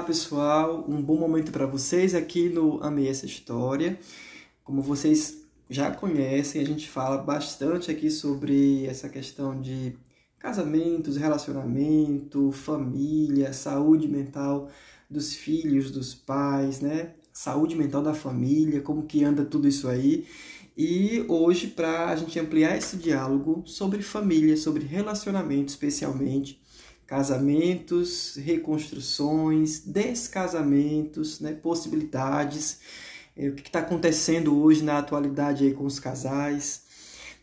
Olá, pessoal. Um bom momento para vocês aqui no Amei essa história. Como vocês já conhecem, a gente fala bastante aqui sobre essa questão de casamentos, relacionamento, família, saúde mental dos filhos, dos pais, né? Saúde mental da família, como que anda tudo isso aí. E hoje, para a gente ampliar esse diálogo sobre família, sobre relacionamento especialmente, casamentos, reconstruções, descasamentos, né, possibilidades, é, o que está acontecendo hoje na atualidade aí com os casais,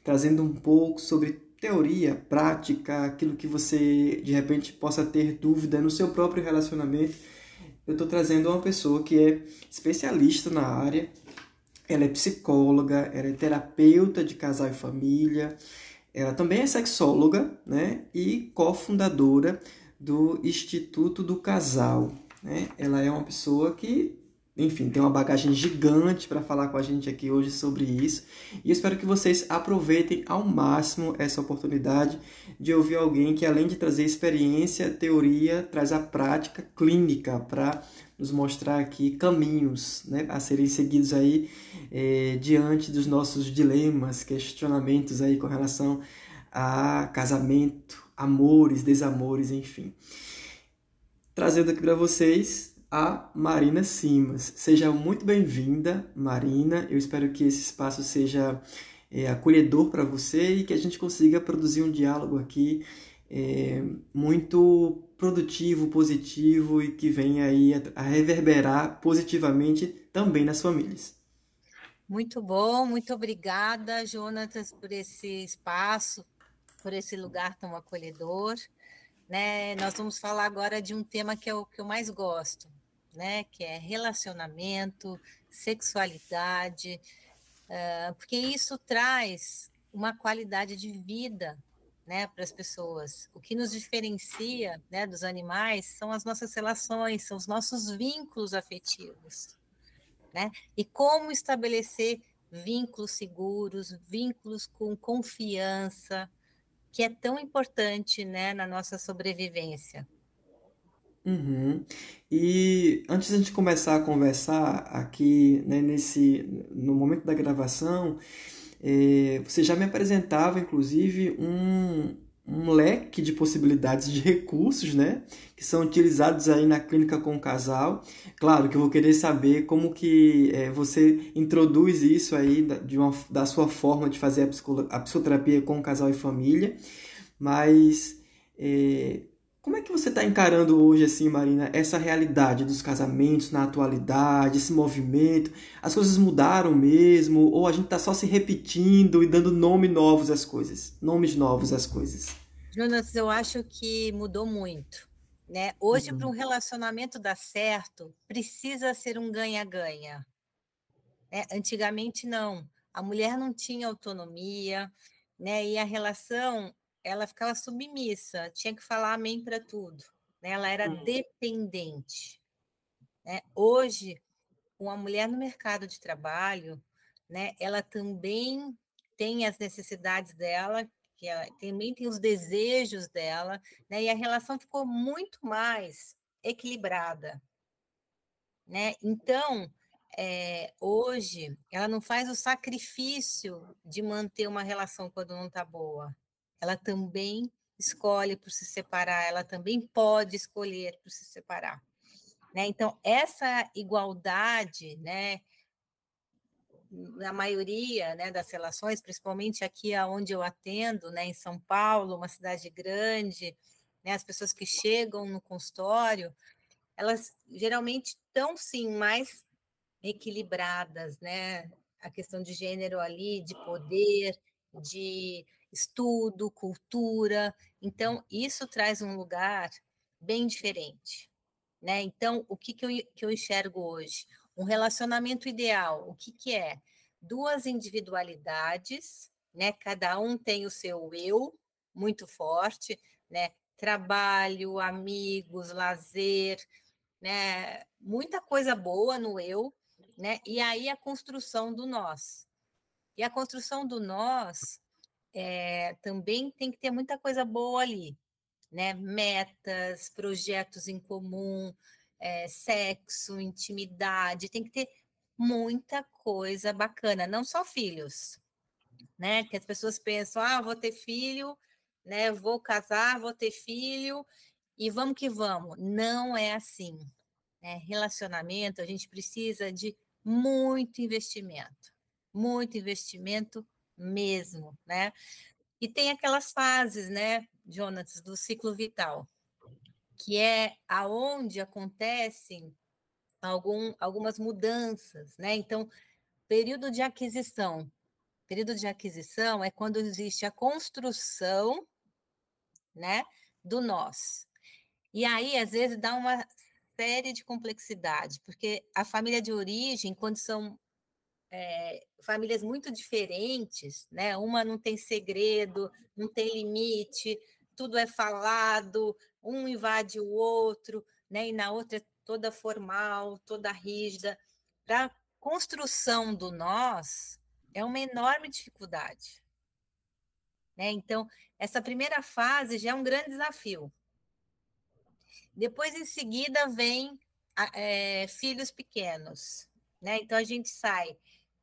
trazendo um pouco sobre teoria, prática, aquilo que você de repente possa ter dúvida no seu próprio relacionamento. Eu estou trazendo uma pessoa que é especialista na área, ela é psicóloga, ela é terapeuta de casal e família, ela também é sexóloga né, e cofundadora do Instituto do Casal. Né? Ela é uma pessoa que, enfim, tem uma bagagem gigante para falar com a gente aqui hoje sobre isso. E espero que vocês aproveitem ao máximo essa oportunidade de ouvir alguém que, além de trazer experiência, teoria, traz a prática clínica para nos mostrar aqui caminhos né, a serem seguidos aí é, diante dos nossos dilemas, questionamentos aí com relação a casamento, amores, desamores, enfim. Trazendo aqui para vocês a Marina Simas. Seja muito bem-vinda, Marina. Eu espero que esse espaço seja é, acolhedor para você e que a gente consiga produzir um diálogo aqui é, muito produtivo, positivo e que venha aí a, reverberar positivamente também nas famílias. Muito bom, muito obrigada, Jonatas, por esse espaço, por esse lugar tão acolhedor. Né? Nós vamos falar agora de um tema que é o que eu mais gosto, né? que é relacionamento, sexualidade, porque isso traz uma qualidade de vida né, para as pessoas. O que nos diferencia né, dos animais são as nossas relações, são os nossos vínculos afetivos. Né? E como estabelecer vínculos seguros, vínculos com confiança, que é tão importante né, na nossa sobrevivência. Uhum. E antes de a gente começar a conversar aqui, né, nesse, no momento da gravação, é, você já me apresentava, inclusive, um, um leque de possibilidades de recursos, né, que são utilizados aí na clínica com o casal. Claro que eu vou querer saber como que é, você introduz isso aí da, de uma, da sua forma de fazer a, psicoterapia com o casal e família, mas é, como é que você está encarando hoje, assim, Marina, essa realidade dos casamentos na atualidade, esse movimento? As coisas mudaram mesmo? Ou a gente está só se repetindo e dando nome novos às coisas? Nomes novos às coisas? Jonas, eu acho que mudou muito. Né? Hoje, uhum. para um relacionamento dar certo, precisa ser um ganha-ganha. Né? Antigamente, não. A mulher não tinha autonomia, né? e a relação ela ficava submissa, tinha que falar amém para tudo. Né? Ela era hum. dependente. Né? Hoje, uma mulher no mercado de trabalho, né, ela também tem as necessidades dela, que ela, também tem os desejos dela, né, e a relação ficou muito mais equilibrada. Né? Então, é, hoje, ela não faz o sacrifício de manter uma relação quando não está boa ela também escolhe por se separar, ela também pode escolher por se separar. Né? Então, essa igualdade, né, na maioria né, das relações, principalmente aqui onde eu atendo, né, em São Paulo, uma cidade grande, né, as pessoas que chegam no consultório, elas geralmente estão, sim, mais equilibradas, né? A questão de gênero ali, de poder, de estudo, cultura. Então, isso traz um lugar bem diferente. Né? Então, o que, que, eu, que eu enxergo hoje? Um relacionamento ideal, o que, que é? Duas individualidades, né? cada um tem o seu eu muito forte, né? trabalho, amigos, lazer, né? muita coisa boa no eu, né? e aí a construção do nós. E a construção do nós é, também tem que ter muita coisa boa ali, né? Metas, projetos em comum, é, sexo, intimidade, tem que ter muita coisa bacana, não só filhos, né? Que as pessoas pensam, ah, vou ter filho, né? Vou casar, vou ter filho e vamos que vamos. Não é assim. Né? Relacionamento, a gente precisa de muito investimento, muito investimento mesmo, né? E tem aquelas fases, né, Jonas, do ciclo vital, que é aonde acontecem algum, algumas mudanças, né? Então, período de aquisição. Período de aquisição é quando existe a construção, né, do nós. E aí, às vezes, dá uma série de complexidade, porque a família de origem, quando são é, famílias muito diferentes, né? Uma não tem segredo, não tem limite, tudo é falado, um invade o outro, né? E na outra é toda formal, toda rígida. Para construção do nós é uma enorme dificuldade. Né? Então, essa primeira fase já é um grande desafio. Depois, em seguida, vem é, filhos pequenos. Né? Então, a gente sai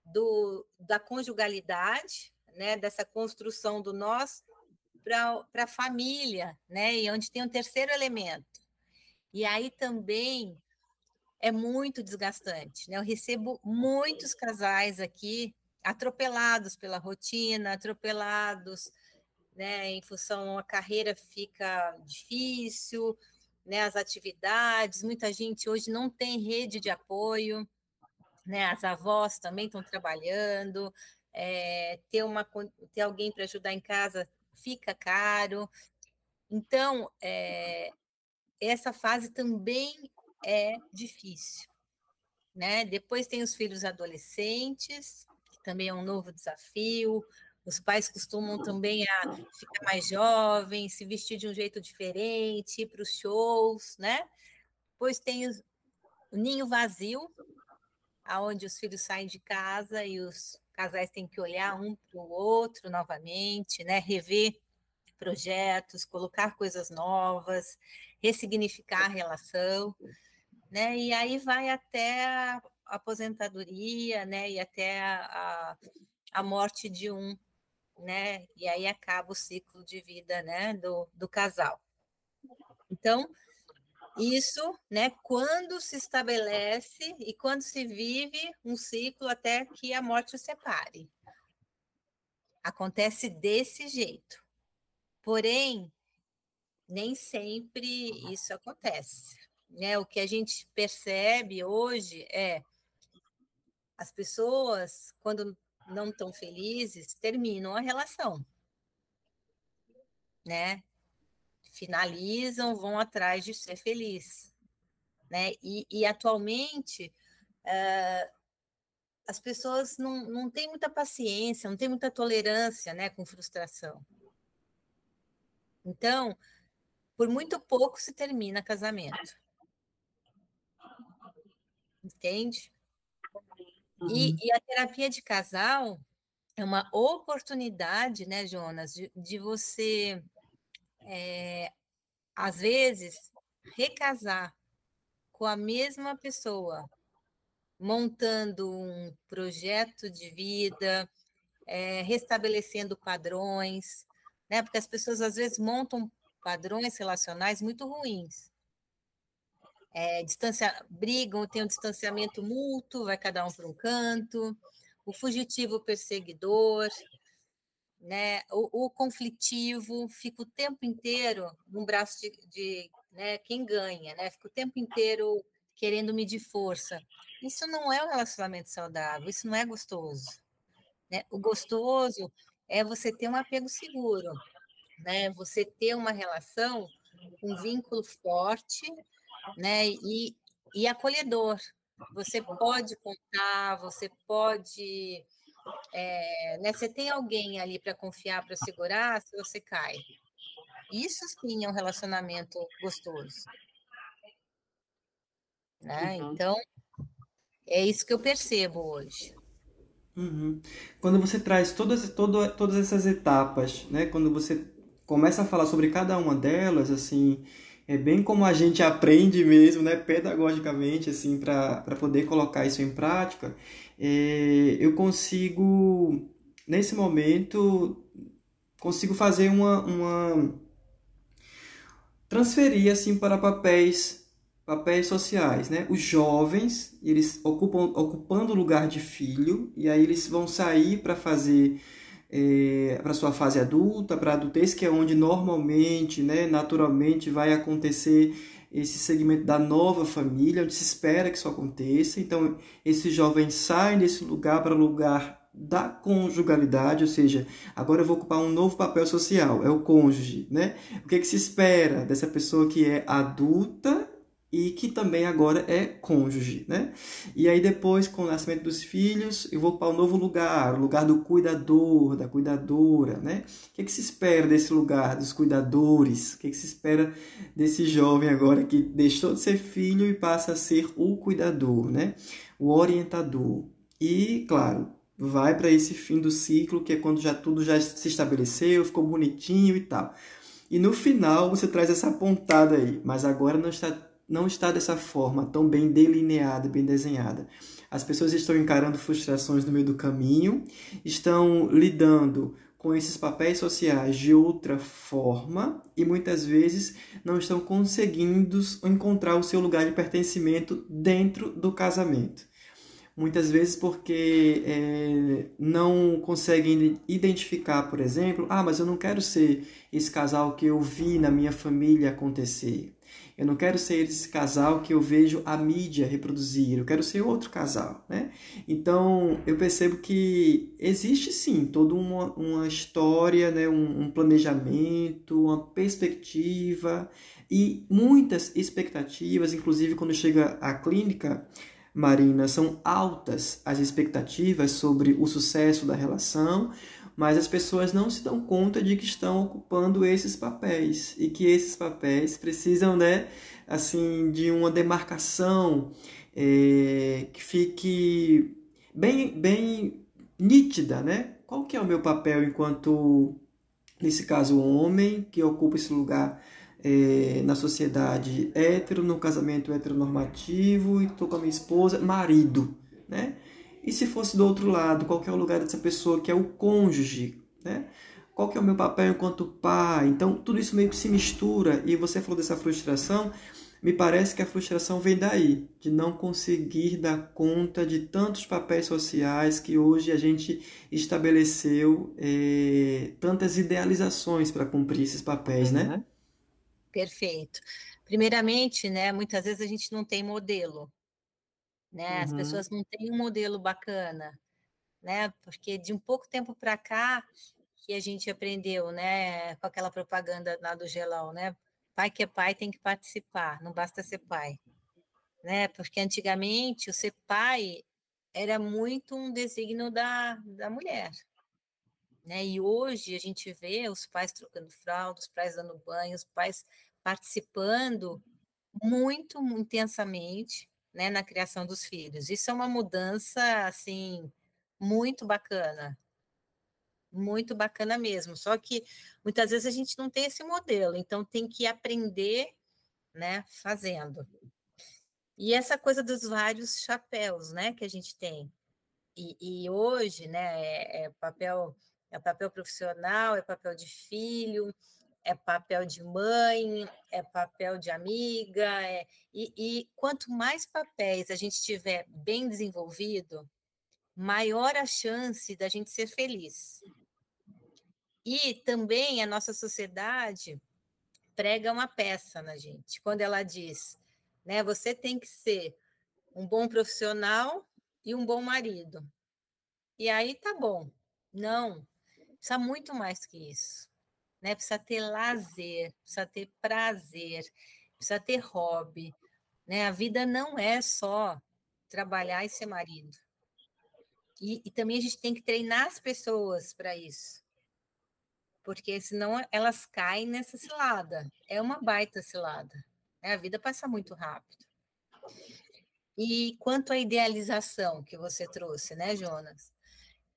do, da conjugalidade, né? dessa construção do nós, para a família, né? e onde tem um terceiro elemento. E aí também é muito desgastante. Né? Eu recebo muitos casais aqui atropelados pela rotina, atropelados né, em função a carreira fica difícil, né, as atividades, muita gente hoje não tem rede de apoio, né, as avós também estão trabalhando, é, ter, uma, ter alguém para ajudar em casa fica caro. Então, é, essa fase também é difícil. Né? Depois tem os filhos adolescentes, que também é um novo desafio. Os pais costumam também a ficar mais jovens, se vestir de um jeito diferente, ir para os shows, né? Depois tem o ninho vazio, aonde os filhos saem de casa e os casais têm que olhar um para o outro novamente, né? Rever projetos, colocar coisas novas, ressignificar a relação, né? E aí vai até a aposentadoria, né? E até a, a morte de um né? E aí acaba o ciclo de vida, né, do, do casal. Então, isso, né, quando se estabelece e quando se vive um ciclo até que a morte o separe. Acontece desse jeito. Porém, nem sempre isso acontece. Né? O que a gente percebe hoje é as pessoas, quando não tão felizes terminam a relação, né? Finalizam, vão atrás de ser feliz, né? E, e atualmente uh, as pessoas não, não têm muita paciência, não têm muita tolerância, né, com frustração. Então, por muito pouco se termina casamento. Entende? E, uhum. e, a terapia de casal é uma oportunidade, né, Jonas, de, de você, é, às vezes, recasar com a mesma pessoa, montando um projeto de vida, é, restabelecendo padrões, né? Porque as pessoas às vezes montam padrões relacionais muito ruins é, brigam, tem um distanciamento mútuo, vai cada um para um canto, o fugitivo perseguidor, né, o, o conflitivo fica o tempo inteiro no braço de, de né, quem ganha, né, fica o tempo inteiro querendo medir força. Isso não é um relacionamento saudável, isso não é gostoso. Né? O gostoso é você ter um apego seguro, né? Você ter uma relação, um vínculo forte, né? E, e acolhedor. Você pode contar, você pode. É, né? Você tem alguém ali para confiar, para segurar, se você cai. Isso sim é um relacionamento gostoso. Né? Uhum. Então, é isso que eu percebo hoje. Uhum. Quando você traz todas, todo, todas essas etapas, né? quando você começa a falar sobre cada uma delas, assim, é bem como a gente aprende mesmo, né, pedagogicamente, assim, para poder colocar isso em prática, é, eu consigo, nesse momento, consigo fazer uma, uma transferir assim para papéis papéis sociais, né? Os jovens, eles ocupam ocupando o lugar de filho e aí eles vão sair para fazer é, para sua fase adulta, para a adultez, que é onde normalmente, né, naturalmente vai acontecer esse segmento da nova família, onde se espera que isso aconteça. Então, esses jovens saem desse lugar para o lugar da conjugalidade, ou seja, agora eu vou ocupar um novo papel social, é o cônjuge, né? O que, é que se espera dessa pessoa que é adulta e que também agora é cônjuge, né? E aí depois, com o nascimento dos filhos, eu vou para um novo lugar, o lugar do cuidador, da cuidadora, né? O que, é que se espera desse lugar, dos cuidadores? O que, é que se espera desse jovem agora que deixou de ser filho e passa a ser o cuidador, né? O orientador. E, claro, vai para esse fim do ciclo, que é quando já tudo já se estabeleceu, ficou bonitinho e tal. E no final você traz essa pontada aí, mas agora não está não está dessa forma tão bem delineada, bem desenhada. As pessoas estão encarando frustrações no meio do caminho, estão lidando com esses papéis sociais de outra forma e muitas vezes não estão conseguindo encontrar o seu lugar de pertencimento dentro do casamento. Muitas vezes porque é, não conseguem identificar, por exemplo, ah, mas eu não quero ser esse casal que eu vi na minha família acontecer. Eu não quero ser esse casal que eu vejo a mídia reproduzir, eu quero ser outro casal, né? Então, eu percebo que existe sim toda uma, uma história, né? um, um planejamento, uma perspectiva e muitas expectativas, inclusive quando chega à clínica, Marina, são altas as expectativas sobre o sucesso da relação, mas as pessoas não se dão conta de que estão ocupando esses papéis e que esses papéis precisam, né, assim, de uma demarcação é, que fique bem, bem nítida, né? Qual que é o meu papel enquanto, nesse caso, homem que ocupa esse lugar é, na sociedade hétero, no casamento heteronormativo e estou com a minha esposa, marido, né? E se fosse do outro lado, qual é o lugar dessa pessoa que é o cônjuge, né? Qual que é o meu papel enquanto pai? Então, tudo isso meio que se mistura e você falou dessa frustração, me parece que a frustração vem daí, de não conseguir dar conta de tantos papéis sociais que hoje a gente estabeleceu é, tantas idealizações para cumprir esses papéis, uhum. né? Perfeito. Primeiramente, né, muitas vezes a gente não tem modelo né? As uhum. pessoas não têm um modelo bacana, né? Porque de um pouco tempo para cá que a gente aprendeu, né, com aquela propaganda lá do gelão, né? Pai que é pai tem que participar, não basta ser pai, né? Porque antigamente o ser pai era muito um desígnio da, da mulher, né? E hoje a gente vê os pais trocando fralda, os pais dando banho, os pais participando muito intensamente né, na criação dos filhos. Isso é uma mudança assim muito bacana. Muito bacana mesmo. Só que muitas vezes a gente não tem esse modelo, então tem que aprender, né, fazendo. E essa coisa dos vários chapéus, né, que a gente tem. E, e hoje, né, é, é papel é papel profissional, é papel de filho, é papel de mãe, é papel de amiga, é... E, e, quanto mais papéis a gente tiver bem desenvolvido, maior a chance da gente ser feliz. E também a nossa sociedade prega uma peça na gente, quando ela diz, né, você tem que ser um bom profissional e um bom marido. E aí tá bom. Não, precisa muito mais que isso né? Precisa ter lazer, precisa ter prazer, precisa ter hobby, né? A vida não é só trabalhar e ser marido. E, e também a gente tem que treinar as pessoas para isso. Porque senão elas caem nessa cilada. É uma baita cilada. Né? A vida passa muito rápido. E quanto à idealização que você trouxe, né, Jonas?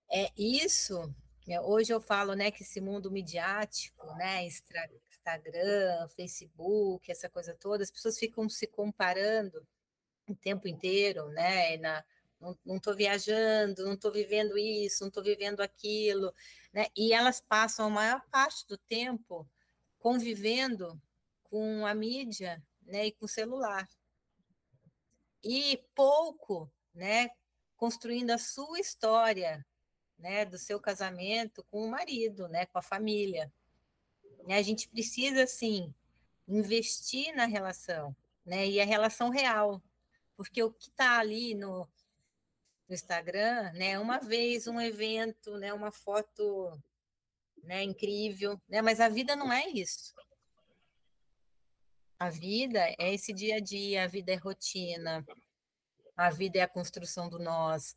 É isso hoje eu falo, né, que esse mundo midiático, né, Instagram, Facebook, essa coisa toda, as pessoas ficam se comparando o tempo inteiro, né, na, não estou viajando, não estou vivendo isso, não estou vivendo aquilo, né, e elas passam a maior parte do tempo convivendo com a mídia, né, e com o celular. E pouco, né, construindo a sua história, né, do seu casamento com o marido, né, com a família. A gente precisa, sim, investir na relação, né, e a relação real, porque o que está ali no, no Instagram, né, uma vez um evento, né, uma foto, né, incrível, né, mas a vida não é isso. A vida é esse dia a dia, a vida é rotina, a vida é a construção do nós,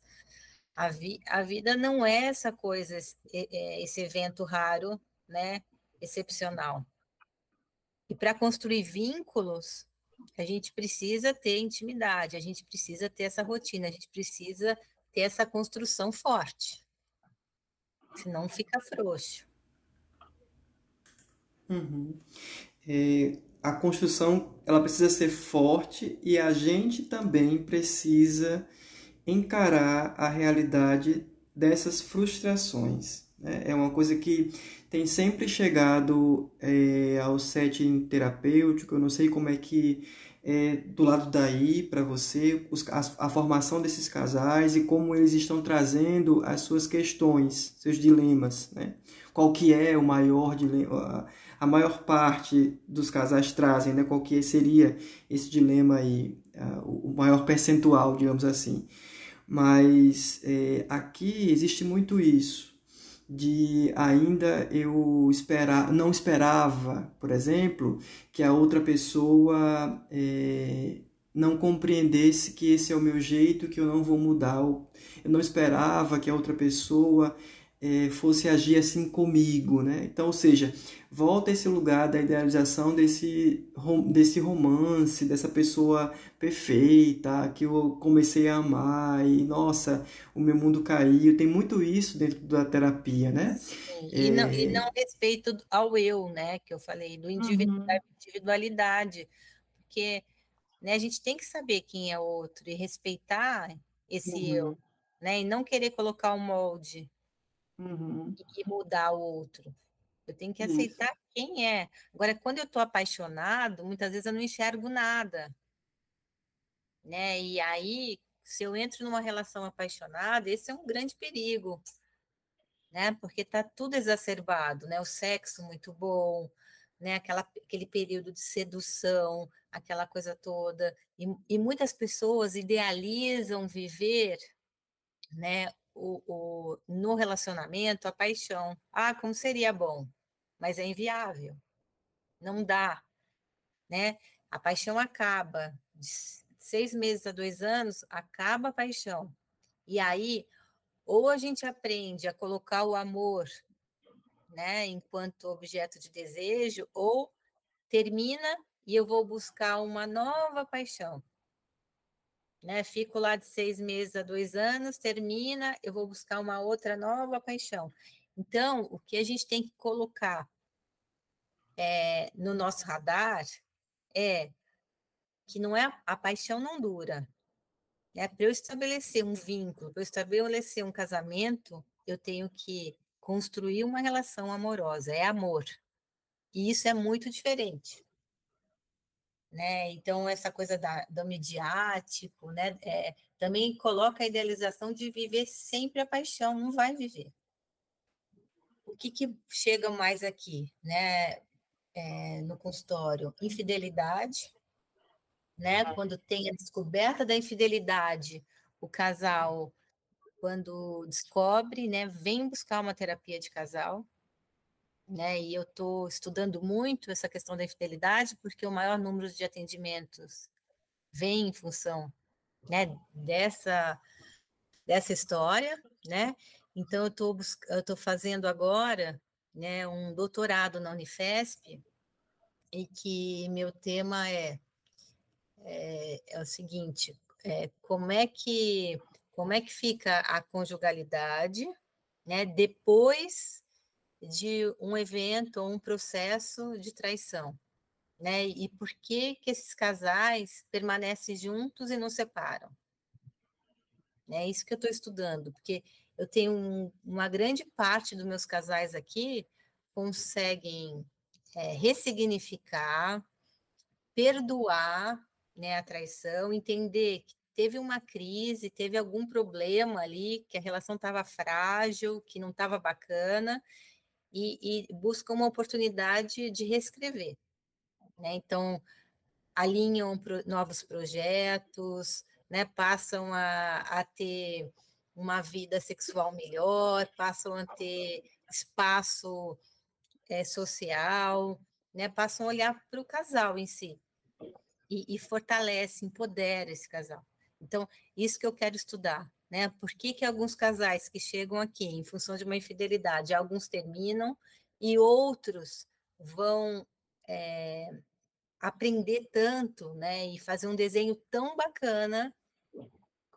a, vi, a vida não é essa coisa, esse, é, esse evento raro, né? Excepcional. E para construir vínculos, a gente precisa ter intimidade, a gente precisa ter essa rotina, a gente precisa ter essa construção forte. Senão fica frouxo. Uhum. É, a construção ela precisa ser forte e a gente também precisa encarar a realidade dessas frustrações. Né? É uma coisa que tem sempre chegado é, ao setting terapêutico, eu não sei como é que é do lado daí para você os, a, a, formação desses casais e como eles estão trazendo as suas questões, seus dilemas, né? Qual que é o maior dilema, a maior parte dos casais trazem, né? Qual que seria esse dilema aí, o maior percentual, digamos assim. Mas é, aqui existe muito isso de ainda eu esperar, não esperava, por exemplo, que a outra pessoa é, não compreendesse que esse é o meu jeito, que eu não vou mudar. Eu não esperava que a outra pessoa é, fosse agir assim comigo, né? Então, ou seja, volta a esse lugar da idealização desse, desse romance, dessa pessoa perfeita que eu comecei a amar e, nossa, o meu mundo caiu. Tem muito isso dentro da terapia, né? Sim. E, é... não, e não respeito ao eu, né? Que eu falei, do individu uhum. da individualidade. Porque né, a gente tem que saber quem é o outro e respeitar esse uhum. eu, né? E não querer colocar um molde uhum. e mudar o outro. Eu tenho que aceitar Isso. quem é. Agora, quando eu estou apaixonado, muitas vezes eu não enxergo nada. Né? E aí, se eu entro numa relação apaixonada, esse é um grande perigo. Né? Porque está tudo exacerbado, né? O sexo muito bom, né? Aquela, aquele período de sedução, aquela coisa toda. E, e muitas pessoas idealizam viver né, o, o, no relacionamento a paixão. Ah, como seria bom, mas é inviável. Não dá, né? A paixão acaba. De seis meses a dois anos, acaba a paixão. E aí, ou a gente aprende a colocar o amor né, enquanto objeto de desejo, ou termina e eu vou buscar uma nova paixão né? Fico lá de seis meses a dois anos, termina, eu vou buscar uma outra nova paixão. Então, o que a gente tem que colocar é, no nosso radar é que não é a paixão não dura. Né? Para eu estabelecer um vínculo, para eu estabelecer um casamento, eu tenho que construir uma relação amorosa, é amor. E isso é muito diferente né? Então, essa coisa da, do midiático, né? É, também coloca a idealização de viver sempre a paixão, não vai viver. O que, que chega mais aqui, né? É, no consultório? Infidelidade, né? Quando tem a descoberta da infidelidade, o casal, quando descobre, né? Vem buscar uma terapia de casal, né? E eu estou estudando muito essa questão da infidelidade, porque o maior número de atendimentos vem em função né, dessa, dessa história, né? Então, eu estou eu tô fazendo agora né, um doutorado na Unifesp, e que meu tema é, é, é o seguinte, é, como, é que, como é que fica a conjugalidade né, depois de um evento ou um processo de traição, né? E por que que esses casais permanecem juntos e não separam? É isso que eu estou estudando, porque eu tenho um, uma grande parte dos meus casais aqui conseguem é, ressignificar, perdoar né, a traição, entender que teve uma crise, teve algum problema ali, que a relação estava frágil, que não estava bacana, e, e buscam uma oportunidade de reescrever. Né? Então, alinham pro, novos projetos, né? passam a, a ter uma vida sexual melhor, passam a ter espaço é, social, né? passam a olhar para o casal em si e, e fortalece, empodera esse casal. Então, isso que eu quero estudar, né? Por que, que alguns casais que chegam aqui em função de uma infidelidade, alguns terminam e outros vão é, aprender tanto, né? E fazer um desenho tão bacana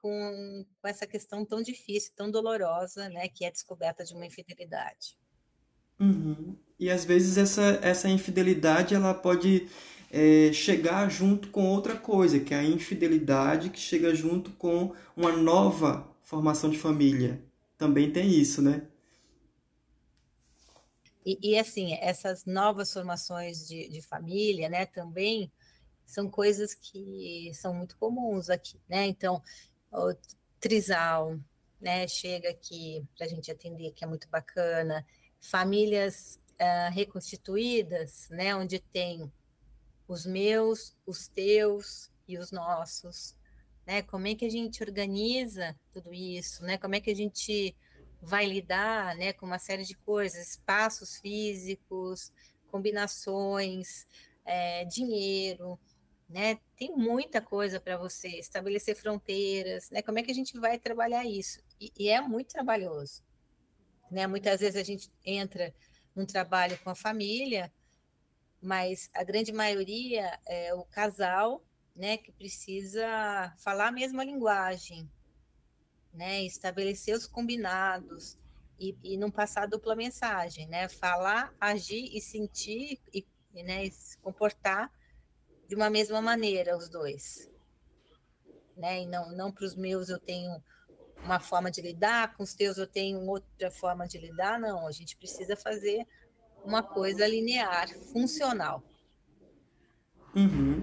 com, com essa questão tão difícil, tão dolorosa, né? Que é a descoberta de uma infidelidade. Uhum. E às vezes essa, essa infidelidade ela pode é, chegar junto com outra coisa, que é a infidelidade que chega junto com uma nova formação de família. Também tem isso, né? E, e assim, essas novas formações de, de família, né, também são coisas que são muito comuns aqui, né? Então, o trisal, né, chega aqui para a gente atender, que é muito bacana. Famílias uh, reconstituídas, né, onde tem os meus, os teus e os nossos, né? Como é que a gente organiza tudo isso, né? Como é que a gente vai lidar, né, com uma série de coisas, espaços físicos, combinações, é, dinheiro, né? Tem muita coisa para você estabelecer fronteiras, né? Como é que a gente vai trabalhar isso? E, e é muito trabalhoso, né? Muitas vezes a gente entra num trabalho com a família mas a grande maioria é o casal, né, que precisa falar a mesma linguagem, né, estabelecer os combinados e, e não passar dupla mensagem, né, falar, agir e sentir e, né, se comportar de uma mesma maneira os dois, né, e não, não para os meus eu tenho uma forma de lidar, com os teus eu tenho outra forma de lidar, não, a gente precisa fazer uma coisa linear, funcional. Uhum.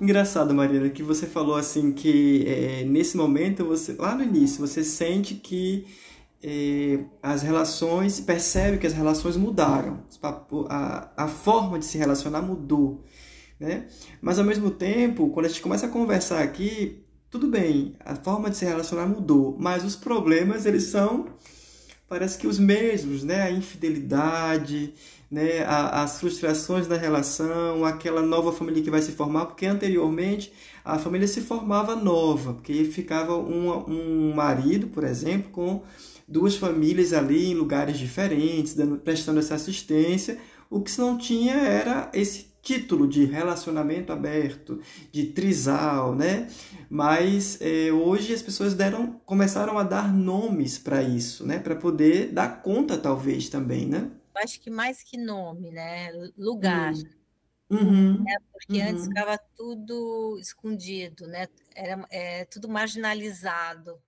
Engraçado, Mariana, que você falou assim que é, nesse momento você, lá no início, você sente que é, as relações, percebe que as relações mudaram, a, a forma de se relacionar mudou, né? Mas ao mesmo tempo, quando a gente começa a conversar aqui, tudo bem, a forma de se relacionar mudou, mas os problemas eles são parece que os mesmos, né? A infidelidade, né? as frustrações da relação, aquela nova família que vai se formar, porque anteriormente a família se formava nova, porque ficava um, um marido, por exemplo, com duas famílias ali em lugares diferentes, dando, prestando essa assistência. O que se não tinha era esse título de relacionamento aberto, de trisal, né? Mas é, hoje as pessoas deram, começaram a dar nomes para isso, né? Para poder dar conta, talvez, também, né? acho que mais que nome, né? Lugar. Hum. Uhum. Né? Porque uhum. antes ficava tudo escondido, né? Era é, tudo marginalizado,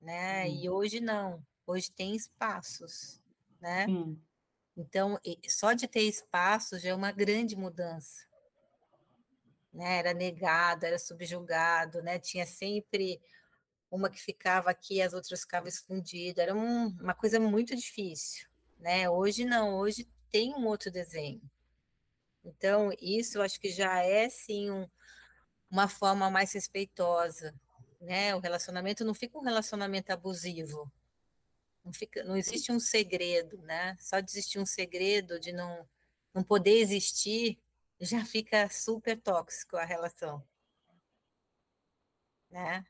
né? Uhum. E hoje não. Hoje tem espaços, né? Então, só de ter espaço já é uma grande mudança. Né? Era negado, era subjugado, né? Tinha sempre uma que ficava aqui, as outras ficavam escondidas. Era um, uma coisa muito difícil né? Hoje não, hoje tem um outro desenho. Então, isso eu acho que já é sim um, uma forma mais respeitosa, né? O relacionamento não fica um relacionamento abusivo. Não, fica, não existe um segredo, né? Só de existir um segredo de não, não poder existir, já fica super tóxico a relação. Né?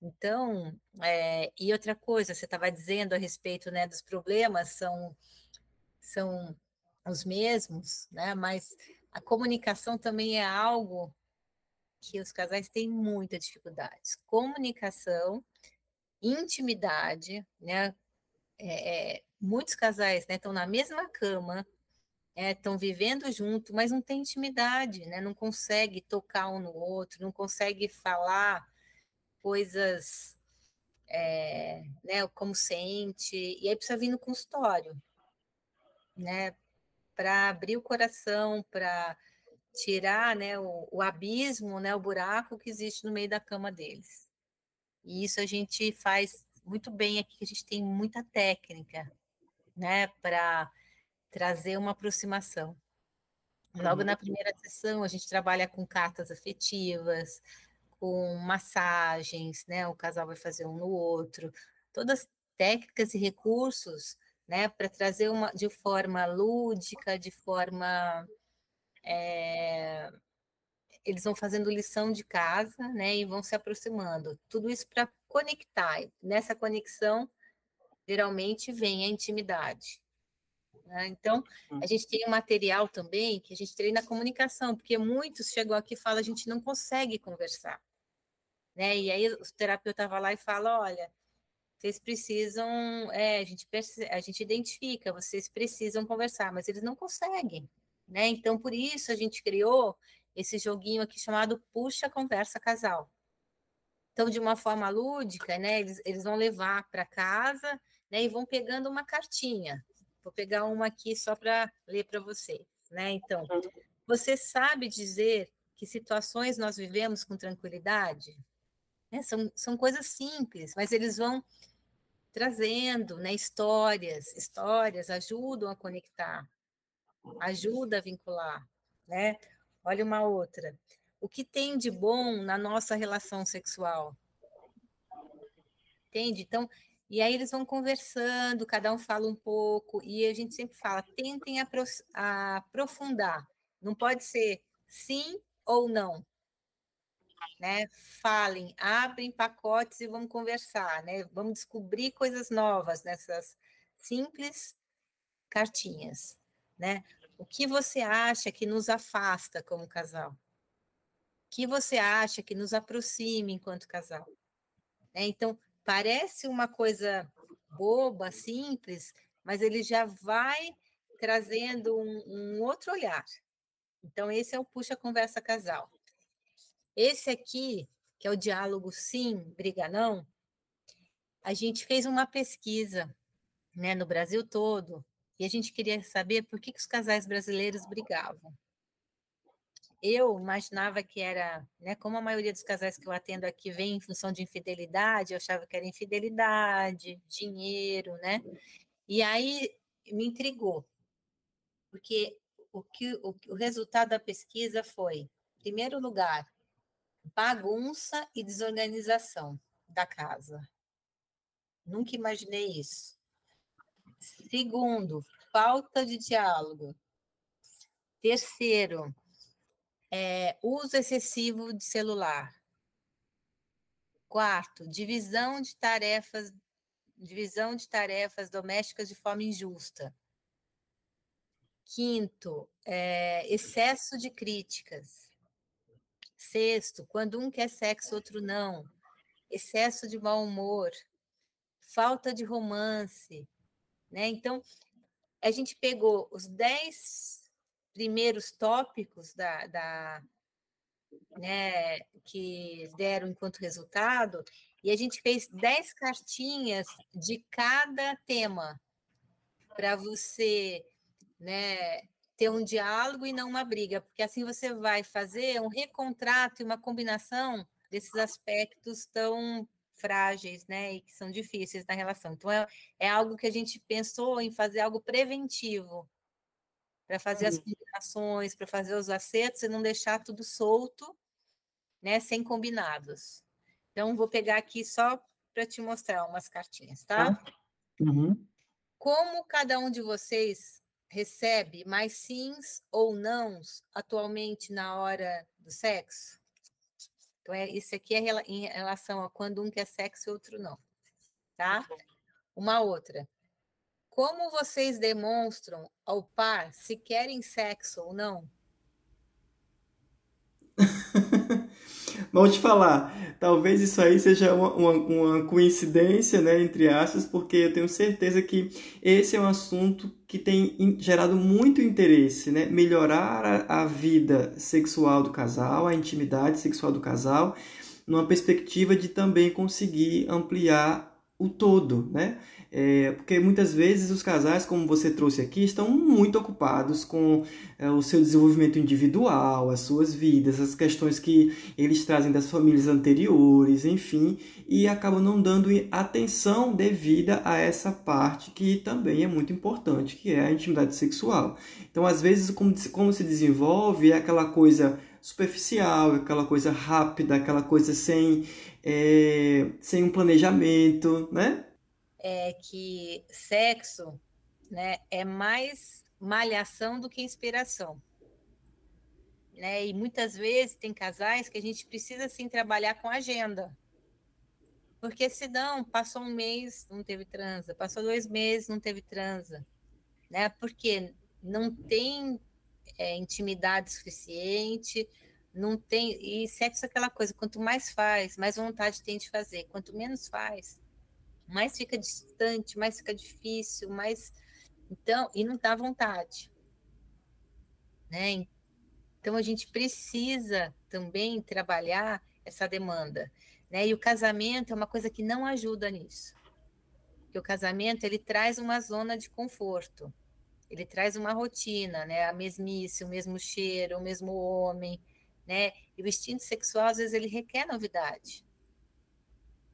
Então, é, e outra coisa, você estava dizendo a respeito né, dos problemas, são, são os mesmos, né? mas a comunicação também é algo que os casais têm muita dificuldade. Comunicação, intimidade, né? É, é, muitos casais estão né, na mesma cama, estão é, vivendo junto, mas não tem intimidade, né? não consegue tocar um no outro, não consegue falar coisas é, né, como sente, e aí precisa vir no consultório, né, para abrir o coração, para tirar né, o, o, abismo, né, o buraco que existe no meio da cama deles. E isso a gente faz muito bem aqui, a gente tem muita técnica né, para trazer uma aproximação. Logo uhum. na primeira sessão, a gente trabalha com cartas afetivas, com massagens, né? O casal vai fazer um no outro, todas técnicas e recursos, né? Para trazer uma de forma lúdica, de forma é, eles vão fazendo lição de casa, né? E vão se aproximando. Tudo isso para conectar. Nessa conexão, geralmente vem a intimidade. Né? Então, hum. a gente tem um material também que a gente treina a comunicação, porque muitos chegam aqui e falam a gente não consegue conversar. Né? E aí o terapeuta vai lá e fala, olha, vocês precisam, é, a, gente perce, a gente identifica, vocês precisam conversar, mas eles não conseguem. Né? Então, por isso a gente criou esse joguinho aqui chamado Puxa Conversa Casal. Então, de uma forma lúdica, né, eles, eles vão levar para casa né, e vão pegando uma cartinha. Vou pegar uma aqui só para ler para vocês. Né? Então, você sabe dizer que situações nós vivemos com tranquilidade? Né? São, são coisas simples, mas eles vão trazendo né, histórias. Histórias ajudam a conectar, ajuda a vincular. Né? Olha uma outra. O que tem de bom na nossa relação sexual? Entende? Então, e aí eles vão conversando, cada um fala um pouco, e a gente sempre fala, tentem aprofundar. Não pode ser sim ou não. Né? Falem, abrem pacotes e vamos conversar, né? Vamos descobrir coisas novas nessas simples cartinhas, né? O que você acha que nos afasta como casal? Que você acha que nos aproxima enquanto casal? É, então, parece uma coisa boba, simples, mas ele já vai trazendo um, um outro olhar. Então, esse é o Puxa Conversa Casal. Esse aqui, que é o diálogo sim, briga não, a gente fez uma pesquisa né, no Brasil todo e a gente queria saber por que, que os casais brasileiros brigavam. Eu imaginava que era, né, como a maioria dos casais que eu atendo aqui vem em função de infidelidade, eu achava que era infidelidade, dinheiro, né? E aí me intrigou, porque o que o, o resultado da pesquisa foi, em primeiro lugar, bagunça e desorganização da casa. Nunca imaginei isso. Segundo, falta de diálogo. Terceiro, é, uso excessivo de celular. Quarto, divisão de tarefas, divisão de tarefas domésticas de forma injusta. Quinto, é, excesso de críticas. Sexto, quando um quer sexo, outro não. Excesso de mau humor. Falta de romance. Né? Então, a gente pegou os dez primeiros tópicos da, da né, que deram enquanto resultado, e a gente fez dez cartinhas de cada tema para você né, ter um diálogo e não uma briga, porque assim você vai fazer um recontrato e uma combinação desses aspectos tão frágeis, né, e que são difíceis na relação. Então é, é algo que a gente pensou em fazer algo preventivo, para fazer as combinações, para fazer os acertos e não deixar tudo solto, né, sem combinados. Então, vou pegar aqui só para te mostrar umas cartinhas, tá? tá? Uhum. Como cada um de vocês recebe mais sims ou nãos atualmente na hora do sexo? Então, é, isso aqui é em relação a quando um quer sexo e outro não, tá? Uma outra. Como vocês demonstram ao par se querem sexo ou não? Vou te falar, talvez isso aí seja uma, uma, uma, coincidência, né, entre aspas, porque eu tenho certeza que esse é um assunto que tem gerado muito interesse, né? Melhorar a, a vida sexual do casal, a intimidade sexual do casal, numa perspectiva de também conseguir ampliar o todo, né? É, porque muitas vezes os casais, como você trouxe aqui, estão muito ocupados com é, o seu desenvolvimento individual, as suas vidas, as questões que eles trazem das famílias anteriores, enfim, e acabam não dando atenção devida a essa parte que também é muito importante, que é a intimidade sexual. Então, às vezes, como, como se desenvolve é aquela coisa superficial, aquela coisa rápida, aquela coisa sem, é, sem um planejamento, né? É que sexo né, é mais malhação do que inspiração. Né? E muitas vezes tem casais que a gente precisa sim trabalhar com agenda. Porque senão passou um mês, não teve transa, passou dois meses, não teve transa. Né? Porque não tem é, intimidade suficiente, não tem. E sexo é aquela coisa, quanto mais faz, mais vontade tem de fazer. Quanto menos faz, mais fica distante, mais fica difícil, mais então e não dá vontade, né? Então a gente precisa também trabalhar essa demanda, né? E o casamento é uma coisa que não ajuda nisso. Porque o casamento ele traz uma zona de conforto. Ele traz uma rotina, né? A mesmice, o mesmo cheiro, o mesmo homem, né? E o instinto sexual às vezes ele requer novidade.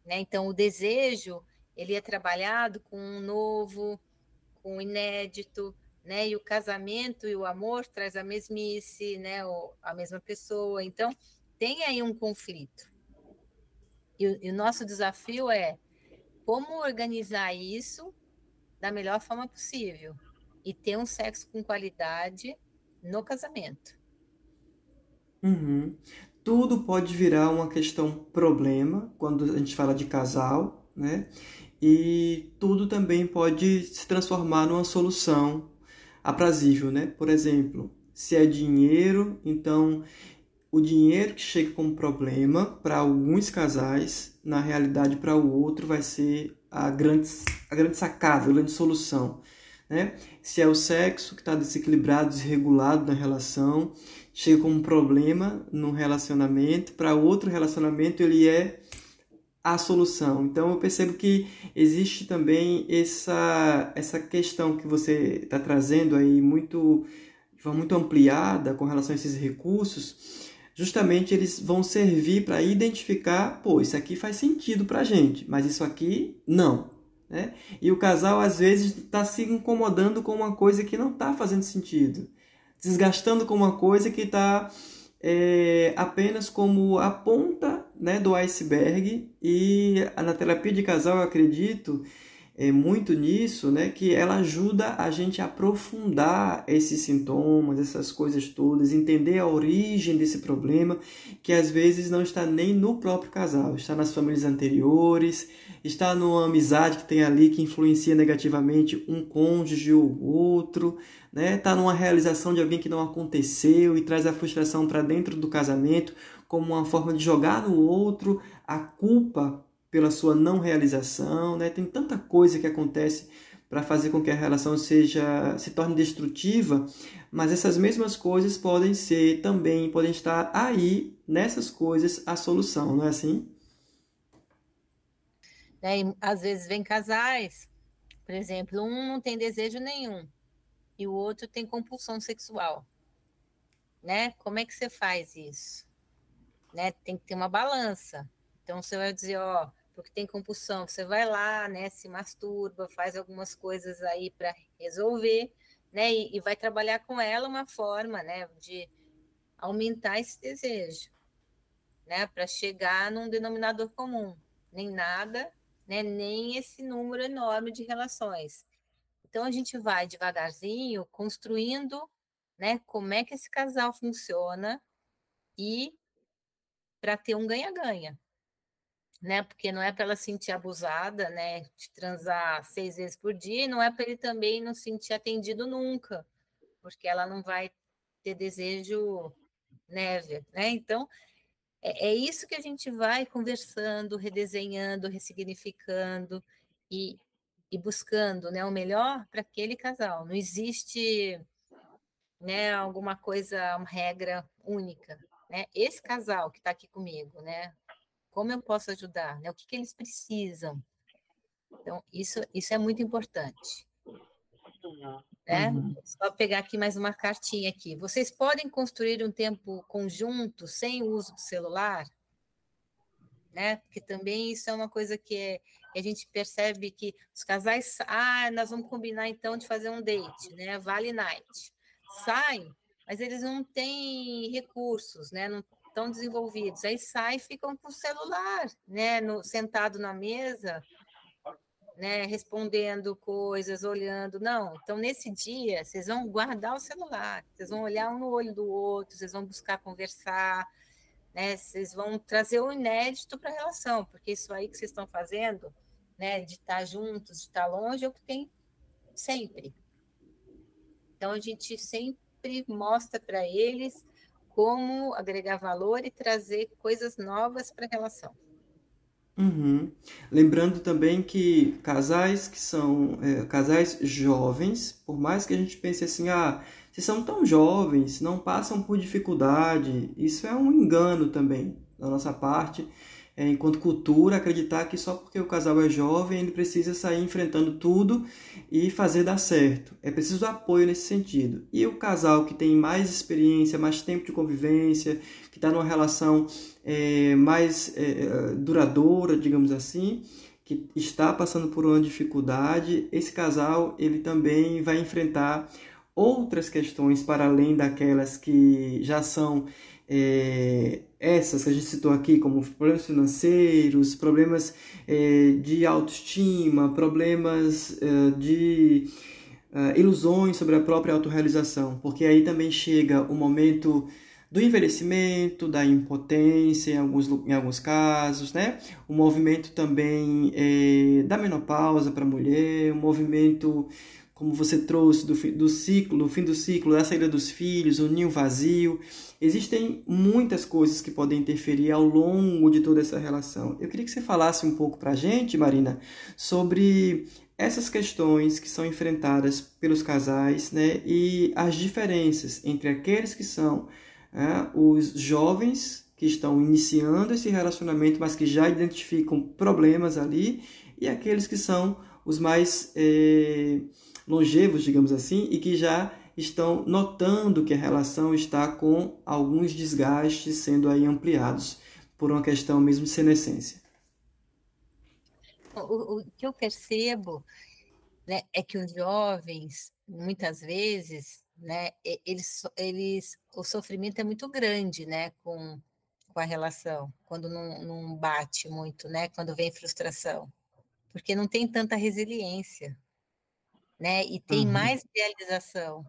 Né? Então, o desejo ele é trabalhado com um novo, com um inédito, né? E o casamento e o amor traz a mesmice, né? O, a mesma pessoa. Então, tem aí um conflito. E, e o nosso desafio é como organizar isso da melhor forma possível e ter um sexo com qualidade no casamento. Uhum. Tudo pode virar uma questão problema quando a gente fala de casal, né? E tudo também pode se transformar numa solução aprazível, né? Por exemplo, se é dinheiro, então o dinheiro que chega como problema para alguns casais, na realidade para o outro vai ser a grande, a grande sacada, a grande solução. Né? Se é o sexo que está desequilibrado, desregulado na relação, chega como problema no relacionamento, para outro relacionamento ele é a solução. Então eu percebo que existe também essa, essa questão que você está trazendo aí muito de forma muito ampliada com relação a esses recursos, justamente eles vão servir para identificar, pô, isso aqui faz sentido para a gente, mas isso aqui não. Né? E o casal às vezes está se incomodando com uma coisa que não está fazendo sentido, desgastando com uma coisa que está é, apenas como a ponta né, do iceberg. E na terapia de casal eu acredito é, muito nisso, né, que ela ajuda a gente a aprofundar esses sintomas, essas coisas todas, entender a origem desse problema, que às vezes não está nem no próprio casal, está nas famílias anteriores, está numa amizade que tem ali que influencia negativamente um cônjuge ou outro, né? Está numa realização de alguém que não aconteceu e traz a frustração para dentro do casamento como uma forma de jogar no outro a culpa pela sua não realização, né? Tem tanta coisa que acontece para fazer com que a relação seja se torne destrutiva, mas essas mesmas coisas podem ser também podem estar aí nessas coisas a solução, não é assim? É, às vezes vem casais, por exemplo, um não tem desejo nenhum e o outro tem compulsão sexual, né? Como é que você faz isso? Né? Tem que ter uma balança. Então você vai dizer, ó, porque tem compulsão, você vai lá, né, se masturba, faz algumas coisas aí para resolver, né, e, e, vai trabalhar com ela uma forma, né, de aumentar esse desejo, né, para chegar num denominador comum, nem nada, né, nem esse número enorme de relações. Então a gente vai devagarzinho construindo, né, como é que esse casal funciona e para ter um ganha-ganha, né? Porque não é para ela sentir abusada, né, de transar seis vezes por dia, e não é para ele também não sentir atendido nunca, porque ela não vai ter desejo neve, né? Então é, é isso que a gente vai conversando, redesenhando, ressignificando e, e buscando né, o melhor para aquele casal. Não existe né, alguma coisa, uma regra única. Né? Esse casal que está aqui comigo, né? Como eu posso ajudar? Né? O que, que eles precisam? Então, isso, isso é muito importante. Né? Uhum. Só pegar aqui mais uma cartinha aqui. Vocês podem construir um tempo conjunto sem o uso do celular? Né? Porque também isso é uma coisa que, é, a gente percebe que os casais, ah, nós vamos combinar então de fazer um date, né? Vale night. Saem, mas eles não têm recursos, né? Não estão desenvolvidos. Aí saem e ficam com o celular, né? No, sentado na mesa, né, respondendo coisas, olhando. Não, então nesse dia vocês vão guardar o celular, vocês vão olhar um no olho do outro, vocês vão buscar conversar, né, vocês vão trazer o inédito para a relação, porque isso aí que vocês estão fazendo, né, de estar juntos, de estar longe, é o que tem sempre. Então a gente sempre mostra para eles como agregar valor e trazer coisas novas para a relação. Uhum. Lembrando também que casais que são é, casais jovens, por mais que a gente pense assim, ah, são tão jovens, não passam por dificuldade, isso é um engano também da nossa parte é, enquanto cultura, acreditar que só porque o casal é jovem ele precisa sair enfrentando tudo e fazer dar certo. É preciso apoio nesse sentido. E o casal que tem mais experiência, mais tempo de convivência, que está numa relação é, mais é, duradoura, digamos assim, que está passando por uma dificuldade, esse casal ele também vai enfrentar outras questões para além daquelas que já são é, essas que a gente citou aqui, como problemas financeiros, problemas é, de autoestima, problemas é, de ilusões sobre a própria autorrealização, porque aí também chega o momento do envelhecimento, da impotência em alguns, em alguns casos, né? O movimento também da menopausa para a mulher, o movimento como você trouxe do, do ciclo, do fim do ciclo, da saída dos filhos, o ninho vazio. Existem muitas coisas que podem interferir ao longo de toda essa relação. Eu queria que você falasse um pouco para a gente, Marina, sobre essas questões que são enfrentadas pelos casais né, e as diferenças entre aqueles que são né, os jovens que estão iniciando esse relacionamento, mas que já identificam problemas ali, e aqueles que são os mais. Eh, longevos, digamos assim, e que já estão notando que a relação está com alguns desgastes sendo aí ampliados por uma questão mesmo de senescência. O, o que eu percebo né, é que os jovens, muitas vezes, né, eles, eles, o sofrimento é muito grande né, com, com a relação, quando não, não bate muito, né, quando vem frustração, porque não tem tanta resiliência né? E tem uhum. mais realização,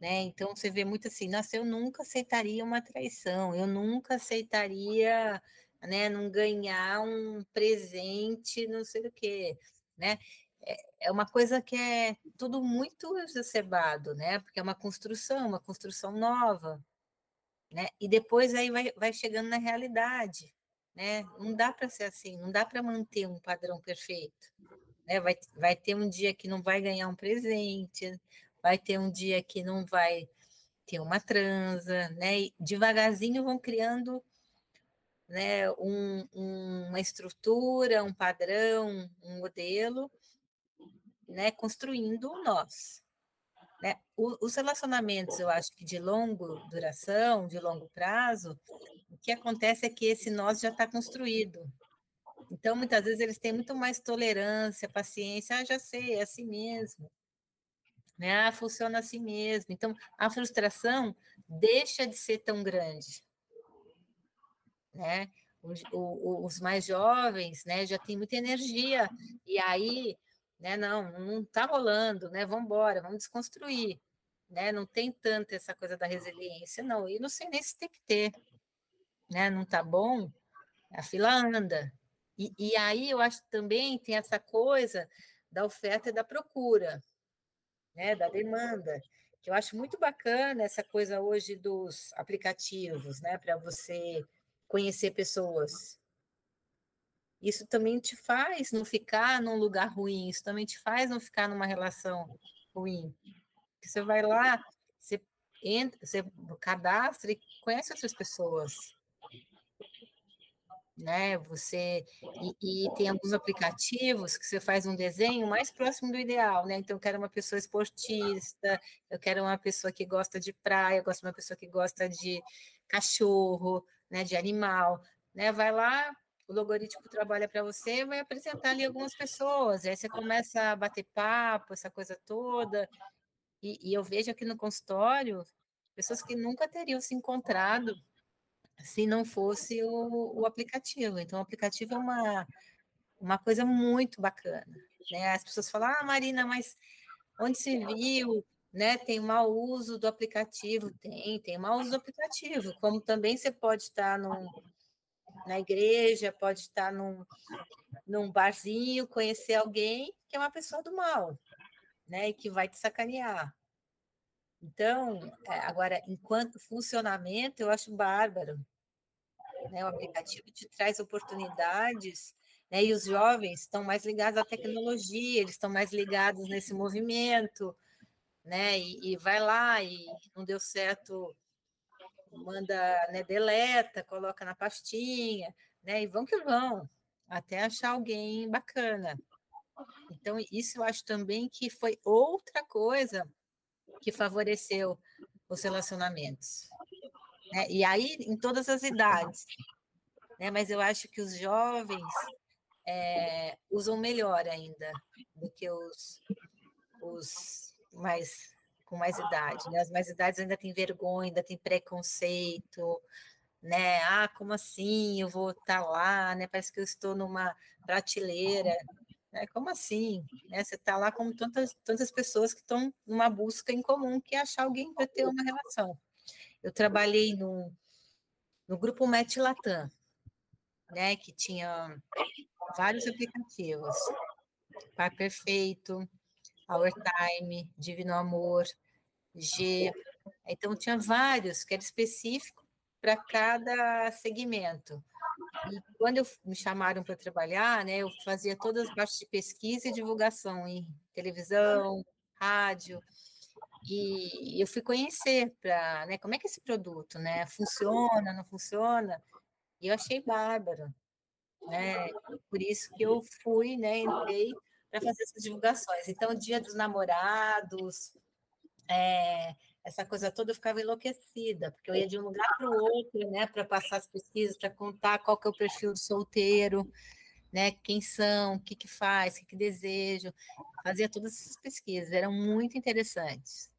né? Então você vê muito assim, nossa, eu nunca aceitaria uma traição, eu nunca aceitaria, né, não ganhar um presente, não sei o quê, né? É, é uma coisa que é tudo muito exacerbado, né? Porque é uma construção, uma construção nova, né? E depois aí vai, vai chegando na realidade, né? Não dá para ser assim, não dá para manter um padrão perfeito, né? Vai, vai ter um dia que não vai ganhar um presente, vai ter um dia que não vai ter uma transa, né? E devagarzinho vão criando né, um, uma estrutura, um padrão, um modelo, né, construindo nós. Né? O, os relacionamentos, eu acho que de longo duração, de longo prazo, o que acontece é que esse nós já está construído, então, muitas vezes, eles têm muito mais tolerância, paciência. Ah, já sei, é assim mesmo. Né? Ah, funciona assim mesmo. Então, a frustração deixa de ser tão grande. Né? Os, os mais jovens né, já têm muita energia, e aí, né, não, não está rolando, né? Vamos embora, vamos desconstruir. Né? Não tem tanto essa coisa da resiliência, não. E não sei nem se tem que ter. Né? Não está bom, a fila anda. E, e aí eu acho que também tem essa coisa da oferta e da procura, né, da demanda, que eu acho muito bacana essa coisa hoje dos aplicativos, né, para você conhecer pessoas. Isso também te faz não ficar num lugar ruim, isso também te faz não ficar numa relação ruim. Você vai lá, você entra, você cadastra e conhece outras pessoas né? Você e, e, tem alguns aplicativos que você faz um desenho mais próximo do ideal, né? Então, eu quero uma pessoa esportista, eu quero uma pessoa que gosta de praia, eu gosto de uma pessoa que gosta de cachorro, né? De animal, né? Vai lá, o logaritmo trabalha para você, vai apresentar ali algumas pessoas, aí você começa a bater papo, essa coisa toda, e, e eu vejo aqui no consultório pessoas que nunca teriam se encontrado se não fosse o, o aplicativo. Então, o aplicativo é uma, uma coisa muito bacana. Né? As pessoas falam, ah, Marina, mas onde se viu? Né? Tem mau uso do aplicativo? Tem, tem mau uso do aplicativo. Como também você pode estar num, na igreja, pode estar num, num barzinho, conhecer alguém que é uma pessoa do mal, né? E que vai te sacanear. Então, é, agora, enquanto funcionamento, eu acho bárbaro. Né? O aplicativo te traz oportunidades, né? e os jovens estão mais ligados à tecnologia, eles estão mais ligados nesse movimento, né? E, e vai lá e não deu certo, manda, né? deleta, coloca na pastinha, né? E vão que vão, até achar alguém bacana. Então, isso eu acho também que foi outra coisa que favoreceu os relacionamentos. Né? E aí, em todas as idades. Né? Mas eu acho que os jovens é, usam melhor ainda do que os, os mais com mais idade. Né? As mais idades ainda têm vergonha, ainda têm preconceito, né? Ah, como assim? Eu vou estar tá lá, né? Parece que eu estou numa prateleira. É como assim? Né? Você está lá como tantas, tantas pessoas que estão numa busca em comum, que é achar alguém para ter uma relação. Eu trabalhei no, no grupo Metilatam, né, que tinha vários aplicativos. Par Perfeito, Our Time, Divino Amor, G. Então, tinha vários que era específico para cada segmento. E quando eu, me chamaram para trabalhar, né, eu fazia todas as partes de pesquisa e divulgação em televisão, rádio, e eu fui conhecer para, né, como é que é esse produto, né, funciona, não funciona, e eu achei bárbaro, né, por isso que eu fui, né, entrei para fazer essas divulgações. Então, dia dos namorados, é, essa coisa toda eu ficava enlouquecida, porque eu ia de um lugar para o outro, né, para passar as pesquisas, para contar qual que é o perfil do solteiro, né, quem são, o que que faz, o que que desejam, fazia todas essas pesquisas, eram muito interessantes.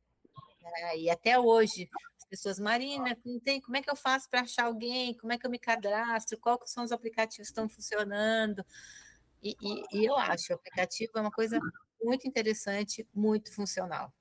É, e até hoje, as pessoas, Marina, não tem, como é que eu faço para achar alguém? Como é que eu me cadastro? Quais são os aplicativos que estão funcionando? E, e, e eu acho, o aplicativo é uma coisa muito interessante, muito funcional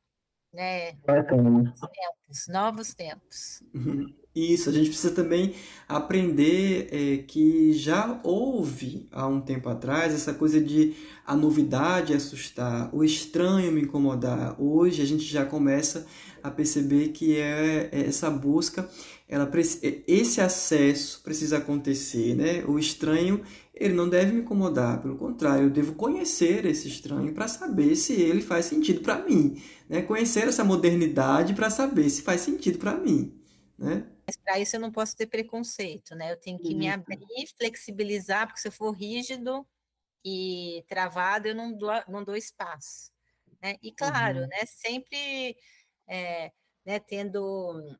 né? Novos tempos, novos tempos. Uhum. Isso, a gente precisa também aprender é, que já houve há um tempo atrás essa coisa de a novidade assustar, o estranho me incomodar. Hoje a gente já começa a perceber que é, é essa busca, ela esse acesso precisa acontecer, né? O estranho ele não deve me incomodar, pelo contrário, eu devo conhecer esse estranho para saber se ele faz sentido para mim, né? Conhecer essa modernidade para saber se faz sentido para mim, né? Mas para isso eu não posso ter preconceito, né? Eu tenho que me abrir, flexibilizar, porque se eu for rígido e travado, eu não dou, não dou espaço. Né? E claro, uhum. né? Sempre é, né, tendo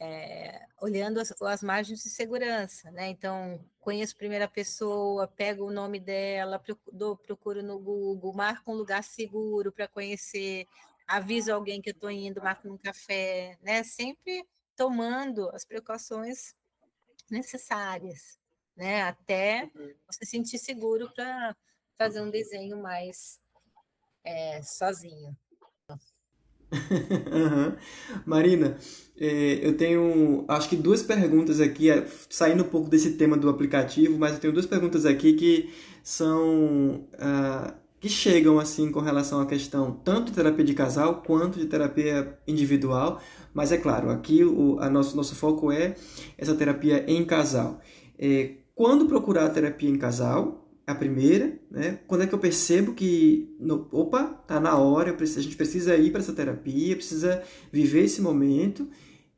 é, olhando as, as, margens de segurança, né? Então, conheço primeira pessoa, pego o nome dela, procuro, procuro no Google, marco um lugar seguro para conhecer, aviso alguém que eu estou indo, marco num café, né? Sempre tomando as precauções necessárias, né? Até você sentir seguro para fazer um desenho mais é, sozinho. Marina, é, eu tenho acho que duas perguntas aqui, é, saindo um pouco desse tema do aplicativo, mas eu tenho duas perguntas aqui que são uh, que chegam assim com relação à questão tanto de terapia de casal quanto de terapia individual, mas é claro, aqui o a nosso, nosso foco é essa terapia em casal. É, quando procurar terapia em casal, a primeira, né? Quando é que eu percebo que, no, opa, tá na hora, preciso, a gente precisa ir para essa terapia, precisa viver esse momento.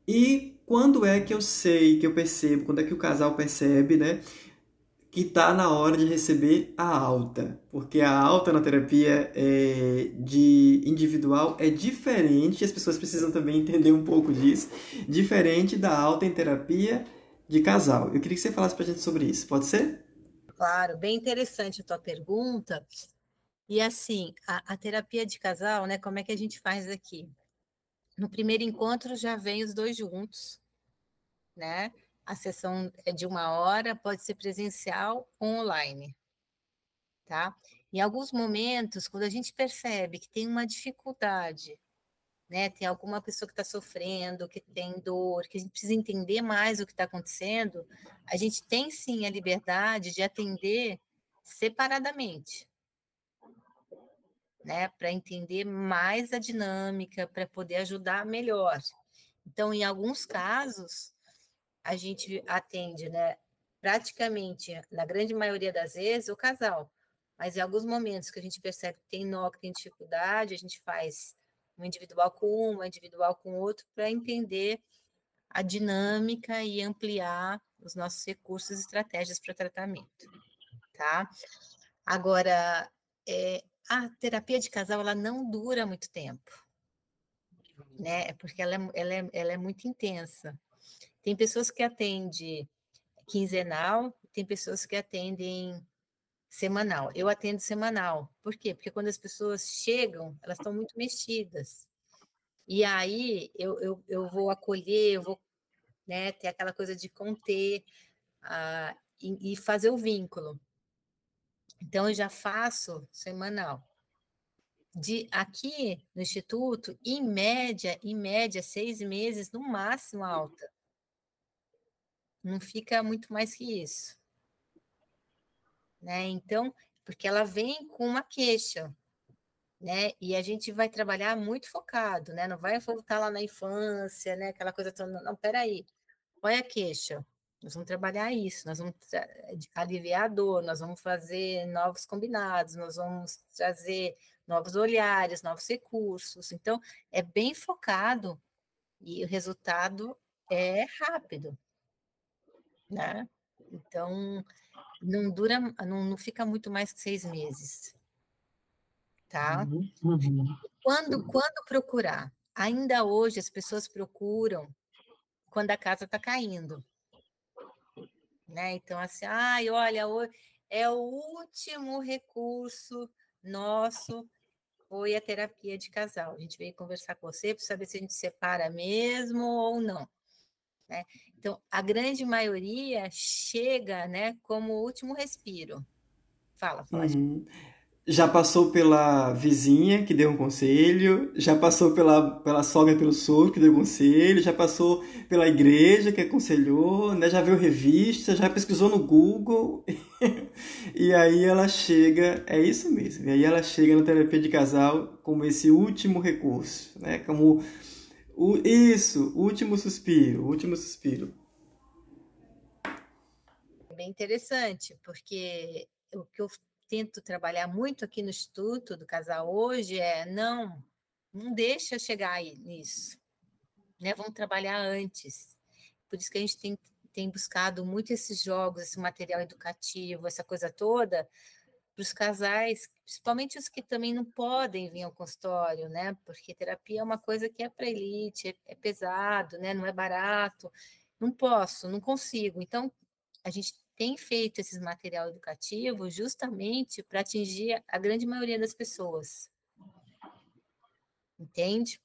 E quando é que eu sei, que eu percebo, quando é que o casal percebe, né? Que está na hora de receber a alta, porque a alta na terapia é, de individual é diferente, as pessoas precisam também entender um pouco disso, diferente da alta em terapia de casal. Eu queria que você falasse para a gente sobre isso, pode ser? Claro, bem interessante a tua pergunta. E assim, a, a terapia de casal, né? Como é que a gente faz aqui? No primeiro encontro já vem os dois juntos, né? A sessão é de uma hora, pode ser presencial ou online, tá? Em alguns momentos, quando a gente percebe que tem uma dificuldade, né? Tem alguma pessoa que está sofrendo, que tem dor, que a gente precisa entender mais o que está acontecendo, a gente tem sim a liberdade de atender separadamente, né? Para entender mais a dinâmica, para poder ajudar melhor. Então, em alguns casos, a gente atende, né? Praticamente, na grande maioria das vezes, o casal. Mas em alguns momentos que a gente percebe que tem nó, que tem dificuldade, a gente faz um individual com um, um individual com outro, para entender a dinâmica e ampliar os nossos recursos e estratégias para tratamento, tá? Agora, é, a terapia de casal, ela não dura muito tempo, né? É porque ela é, ela é, ela é muito intensa. Tem pessoas que atendem quinzenal, tem pessoas que atendem semanal. Eu atendo semanal. Por quê? Porque quando as pessoas chegam, elas estão muito mexidas. E aí eu, eu, eu vou acolher, eu vou né, ter aquela coisa de conter uh, e, e fazer o vínculo. Então, eu já faço semanal. De aqui no Instituto, em média, em média, seis meses, no máximo alta. Não fica muito mais que isso né? Então, porque ela vem com uma queixa, né? E a gente vai trabalhar muito focado, né? Não vai voltar lá na infância, né? Aquela coisa toda. Não, peraí. É a queixa? Nós vamos trabalhar isso, nós vamos aliviar a dor, nós vamos fazer novos combinados, nós vamos trazer novos olhares, novos recursos. Então, é bem focado e o resultado é rápido, né? Então, não dura, não, não fica muito mais que seis meses. Tá? Uhum. Quando, quando procurar? Ainda hoje as pessoas procuram quando a casa está caindo. Né? Então, assim, ai, olha, é o último recurso nosso foi a terapia de casal. A gente veio conversar com você para saber se a gente separa mesmo ou não. Né? Então, a grande maioria chega né, como último respiro. Fala, fala. Uhum. Já passou pela vizinha que deu um conselho, já passou pela, pela sogra, pelo sogro que deu um conselho, já passou pela igreja que aconselhou, né? já viu revista, já pesquisou no Google. e aí ela chega, é isso mesmo, e aí ela chega na terapia de casal como esse último recurso, né? como o, isso, último suspiro, último suspiro. É bem interessante, porque o que eu tento trabalhar muito aqui no Instituto do Casal hoje é não, não deixa chegar nisso. Né? Vamos trabalhar antes. Por isso que a gente tem, tem buscado muito esses jogos, esse material educativo, essa coisa toda, para os casais, principalmente os que também não podem vir ao consultório, né? Porque terapia é uma coisa que é para elite, é, é pesado, né? Não é barato. Não posso, não consigo. Então, a gente tem feito esses material educativo justamente para atingir a grande maioria das pessoas. Entende?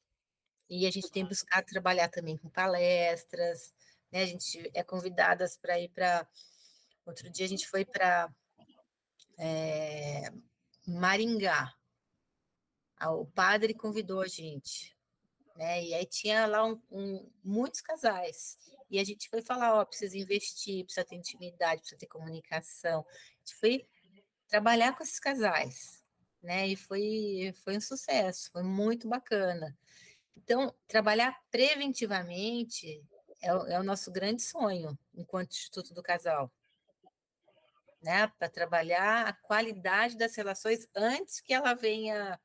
E a gente tem buscado trabalhar também com palestras, né? A gente é convidadas para ir para outro dia a gente foi para é, Maringá. O padre convidou a gente, né? E aí tinha lá um, um, muitos casais. E a gente foi falar, ó, precisa investir, precisa ter intimidade, precisa ter comunicação. A gente foi trabalhar com esses casais, né? E foi, foi um sucesso, foi muito bacana. Então, trabalhar preventivamente é, é o nosso grande sonho enquanto Instituto do Casal né? Para trabalhar a qualidade das relações antes que ela venha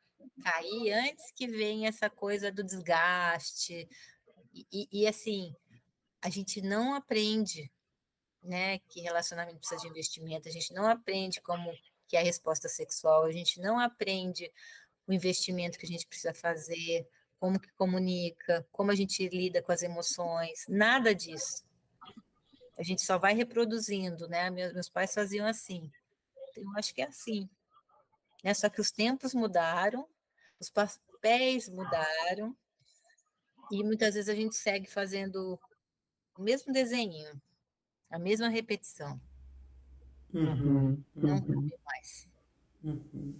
cair, antes que venha essa coisa do desgaste. E, e, e assim, a gente não aprende, né, que relacionamento precisa de investimento, a gente não aprende como que é a resposta sexual, a gente não aprende o investimento que a gente precisa fazer, como que comunica, como a gente lida com as emoções, nada disso. A gente só vai reproduzindo, né? Meus, pais faziam assim. Eu acho que é assim. Né? Só que os tempos mudaram, os papéis mudaram, e muitas vezes a gente segue fazendo o mesmo desenho, a mesma repetição. Uhum, Não uhum, mais. uhum.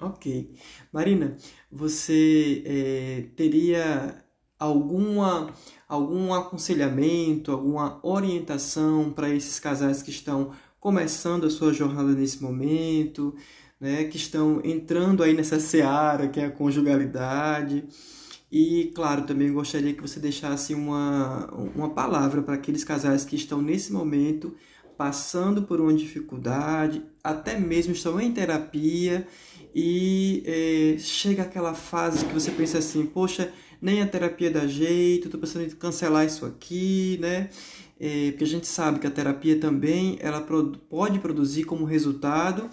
Ok. Marina, você eh, teria alguma, algum aconselhamento, alguma orientação para esses casais que estão começando a sua jornada nesse momento, né, que estão entrando aí nessa seara que é a conjugalidade? E, claro, também gostaria que você deixasse uma, uma palavra para aqueles casais que estão nesse momento passando por uma dificuldade, até mesmo estão em terapia e é, chega aquela fase que você pensa assim, poxa, nem a terapia dá jeito, estou pensando em cancelar isso aqui, né? É, porque a gente sabe que a terapia também ela pode produzir como resultado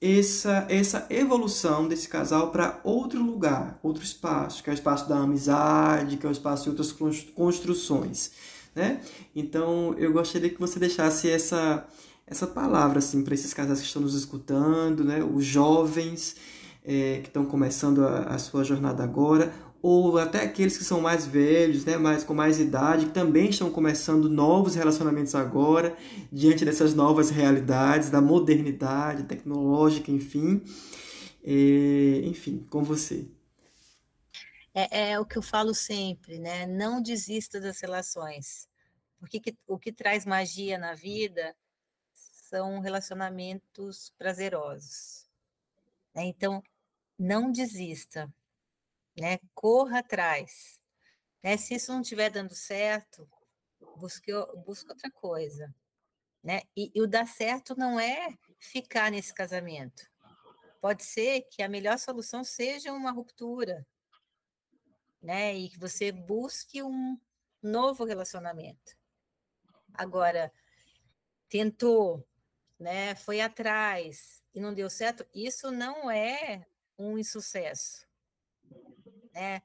essa, essa evolução desse casal para outro lugar, outro espaço, que é o espaço da amizade, que é o espaço de outras construções, né? Então, eu gostaria que você deixasse essa essa palavra assim para esses casais que estão nos escutando, né? Os jovens é, que estão começando a, a sua jornada agora, ou até aqueles que são mais velhos, né, mais, com mais idade, que também estão começando novos relacionamentos agora, diante dessas novas realidades, da modernidade tecnológica, enfim. É, enfim, com você. É, é, o que eu falo sempre, né? Não desista das relações. Porque que, o que traz magia na vida são relacionamentos prazerosos. Né? Então, não desista né? Corra atrás. Né? Se isso não estiver dando certo, busque, busque outra coisa. Né? E, e o dar certo não é ficar nesse casamento. Pode ser que a melhor solução seja uma ruptura, né? E que você busque um novo relacionamento. Agora, tentou, né? Foi atrás e não deu certo. Isso não é um insucesso né?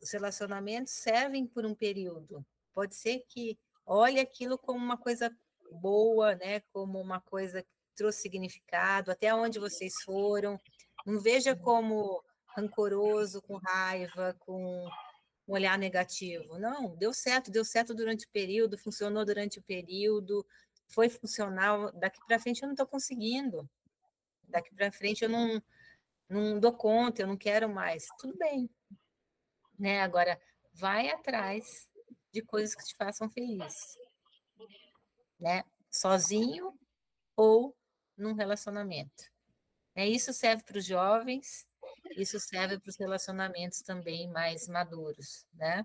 Os relacionamentos servem por um período. Pode ser que olhe aquilo como uma coisa boa, né? Como uma coisa que trouxe significado, até onde vocês foram. Não veja como rancoroso, com raiva, com um olhar negativo. Não, deu certo, deu certo durante o período, funcionou durante o período, foi funcional. Daqui para frente eu não estou conseguindo. Daqui para frente eu não, não dou conta, eu não quero mais. Tudo bem. Né? Agora, vai atrás de coisas que te façam feliz. Né? Sozinho ou num relacionamento. É, isso serve para os jovens, isso serve para os relacionamentos também mais maduros, né?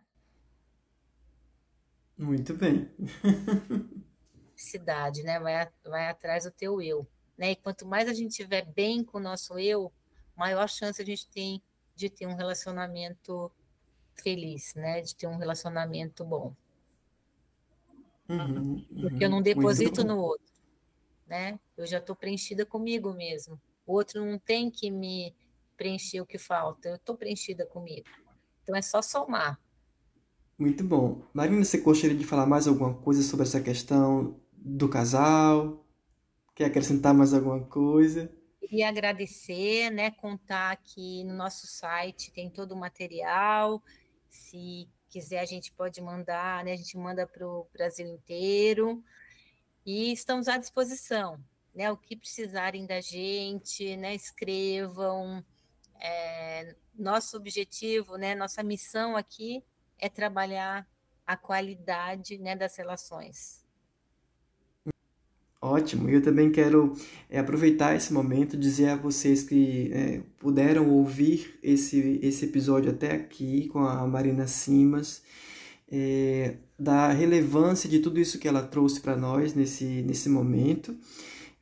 Muito bem. Cidade, né? Vai, vai atrás do teu eu. Né? E quanto mais a gente estiver bem com o nosso eu, maior chance a gente tem de ter um relacionamento feliz, né? De ter um relacionamento bom. Uhum, uhum. Porque eu não deposito no outro, né? Eu já estou preenchida comigo mesmo. O outro não tem que me preencher o que falta. Eu estou preenchida comigo. Então é só somar. Muito bom. Marina, você gostaria de falar mais alguma coisa sobre essa questão do casal? Quer acrescentar mais alguma coisa? Queria agradecer, né? Contar que no nosso site tem todo o material. Se quiser, a gente pode mandar, né? A gente manda para o Brasil inteiro. E estamos à disposição, né? O que precisarem da gente, né? Escrevam. É, nosso objetivo, né? Nossa missão aqui é trabalhar a qualidade né, das relações. Ótimo, eu também quero é, aproveitar esse momento, dizer a vocês que é, puderam ouvir esse, esse episódio até aqui com a Marina Simas, é, da relevância de tudo isso que ela trouxe para nós nesse, nesse momento,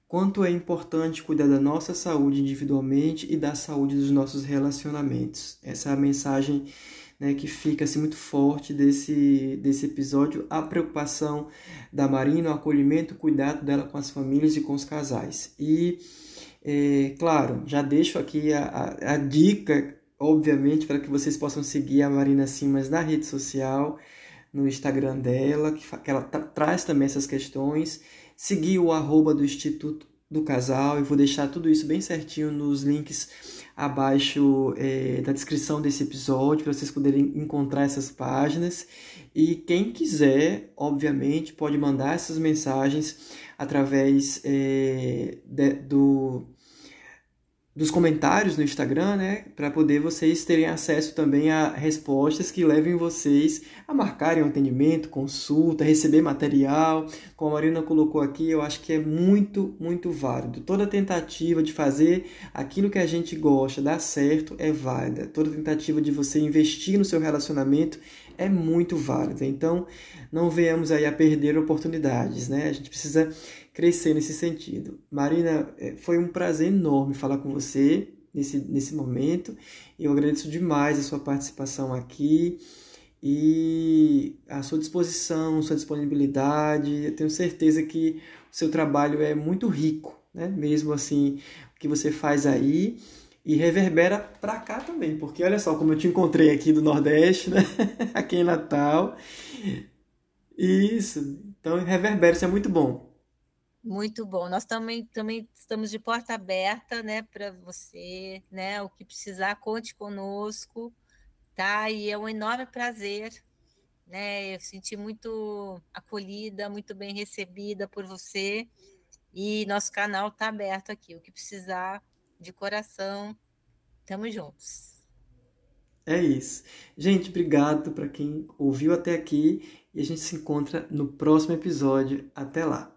quanto é importante cuidar da nossa saúde individualmente e da saúde dos nossos relacionamentos. Essa é a mensagem né, que fica assim, muito forte desse, desse episódio, a preocupação da Marina, o acolhimento, o cuidado dela com as famílias e com os casais. E, é, claro, já deixo aqui a, a, a dica, obviamente, para que vocês possam seguir a Marina Simas na rede social, no Instagram dela, que, que ela tra traz também essas questões seguir o arroba do Instituto do Casal. Eu vou deixar tudo isso bem certinho nos links abaixo é, da descrição desse episódio para vocês poderem encontrar essas páginas. E quem quiser, obviamente, pode mandar essas mensagens através é, de, do dos comentários no Instagram, né, para poder vocês terem acesso também a respostas que levem vocês a marcarem um atendimento, consulta, receber material. Como a Marina colocou aqui, eu acho que é muito, muito válido. Toda tentativa de fazer aquilo que a gente gosta dar certo é válida. Toda tentativa de você investir no seu relacionamento é muito válida. Então, não venhamos aí a perder oportunidades, né? A gente precisa crescer nesse sentido. Marina, é, foi um prazer enorme falar com você nesse, nesse momento. Eu agradeço demais a sua participação aqui e a sua disposição, sua disponibilidade. Eu tenho certeza que o seu trabalho é muito rico, né? Mesmo assim, o que você faz aí e reverbera para cá também, porque olha só como eu te encontrei aqui do Nordeste, né? aqui em Natal. Isso, então reverbera, isso é muito bom. Muito bom. Nós também, também estamos de porta aberta, né, para você, né, o que precisar, conte conosco, tá? E é um enorme prazer, né? Eu senti muito acolhida, muito bem recebida por você. E nosso canal está aberto aqui. O que precisar, de coração, estamos juntos. É isso. Gente, obrigado para quem ouviu até aqui e a gente se encontra no próximo episódio. Até lá.